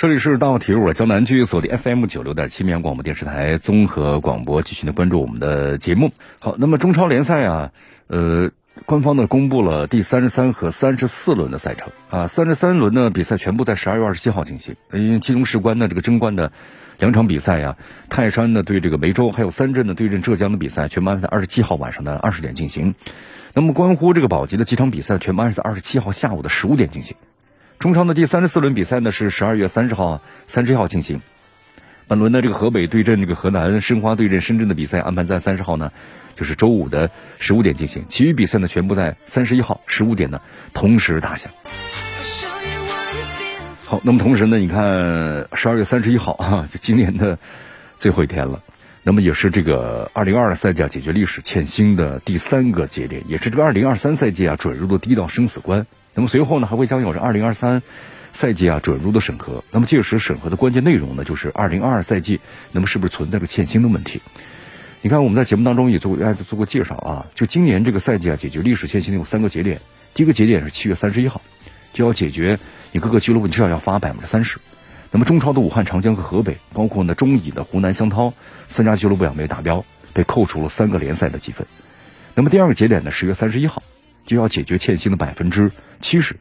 这里是大体育，我江南区锁定 FM 九六点七绵阳广播电视台综合广播，继续的关注我们的节目。好，那么中超联赛啊。呃，官方呢公布了第三十三和三十四轮的赛程啊，三十三轮呢比赛全部在十二月二十七号进行，因为其中事关的这个争冠的两场比赛呀，泰山呢对这个梅州，还有三镇呢对阵浙江的比赛，全部安排在二十七号晚上的二十点进行。那么关乎这个保级的几场比赛，全部安排在二十七号下午的十五点进行。中超的第三十四轮比赛呢是十二月三十号、三十一号进行。本轮的这个河北对阵这个河南，申花对阵深圳的比赛安排在三十号呢。就是周五的十五点进行，其余比赛呢全部在三十一号十五点呢同时打响。好，那么同时呢，你看十二月三十一号啊，就今年的最后一天了，那么也是这个二零二二赛季啊解决历史欠薪的第三个节点，也是这个二零二三赛季啊准入的第一道生死关。那么随后呢，还会将有着二零二三赛季啊准入的审核。那么届时审核的关键内容呢，就是二零二二赛季那么是不是存在着欠薪的问题？你看，我们在节目当中也做过，做过介绍啊。就今年这个赛季啊，解决历史欠薪的有三个节点。第一个节点是七月三十一号，就要解决你各个俱乐部你至少要发百分之三十。那么中超的武汉长江和河北，包括呢中乙的湖南湘涛三家俱乐部也没达标，被扣除了三个联赛的积分。那么第二个节点呢，十月三十一号就要解决欠薪的百分之七十。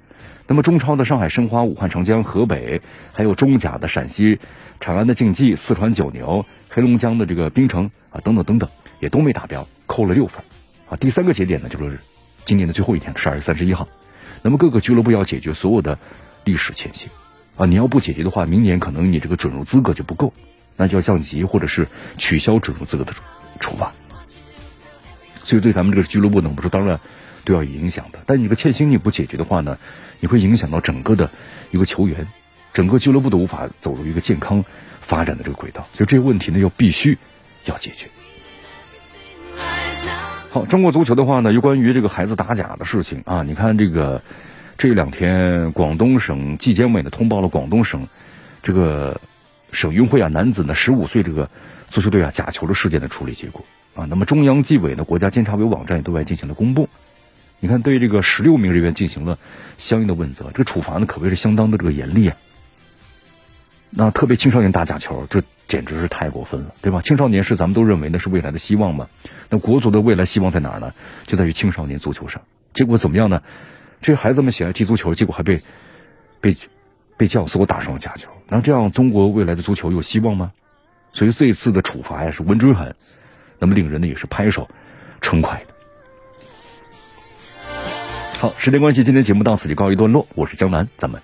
那么中超的上海申花、武汉长江、河北，还有中甲的陕西。长安的竞技、四川九牛、黑龙江的这个冰城啊，等等等等，也都没达标，扣了六分。啊，第三个节点呢，就是今年的最后一天，十二月三十一号。那么各个俱乐部要解决所有的历史欠薪啊，你要不解决的话，明年可能你这个准入资格就不够，那就要降级或者是取消准入资格的处罚。所以对咱们这个俱乐部呢，不是当然都要影响的。但你这个欠薪你不解决的话呢，你会影响到整个的一个球员。整个俱乐部都无法走入一个健康发展的这个轨道，就这些问题呢，要必须要解决。好，中国足球的话呢，有关于这个孩子打假的事情啊，你看这个这两天广东省纪检委呢通报了广东省这个省运会啊男子呢十五岁这个足球队啊假球的事件的处理结果啊，那么中央纪委呢国家监察委网站也对外进行了公布。你看，对这个十六名人员进行了相应的问责，这个处罚呢可谓是相当的这个严厉啊。那特别青少年打假球，这简直是太过分了，对吧？青少年是咱们都认为那是未来的希望嘛。那国足的未来希望在哪儿呢？就在于青少年足球上。结果怎么样呢？这些孩子们喜爱踢足球，结果还被被被教唆打上了假球。那这样中国未来的足球有希望吗？所以这一次的处罚呀是稳准狠，那么令人呢也是拍手称快的。好，时间关系，今天节目到此就告一段落。我是江南，咱们。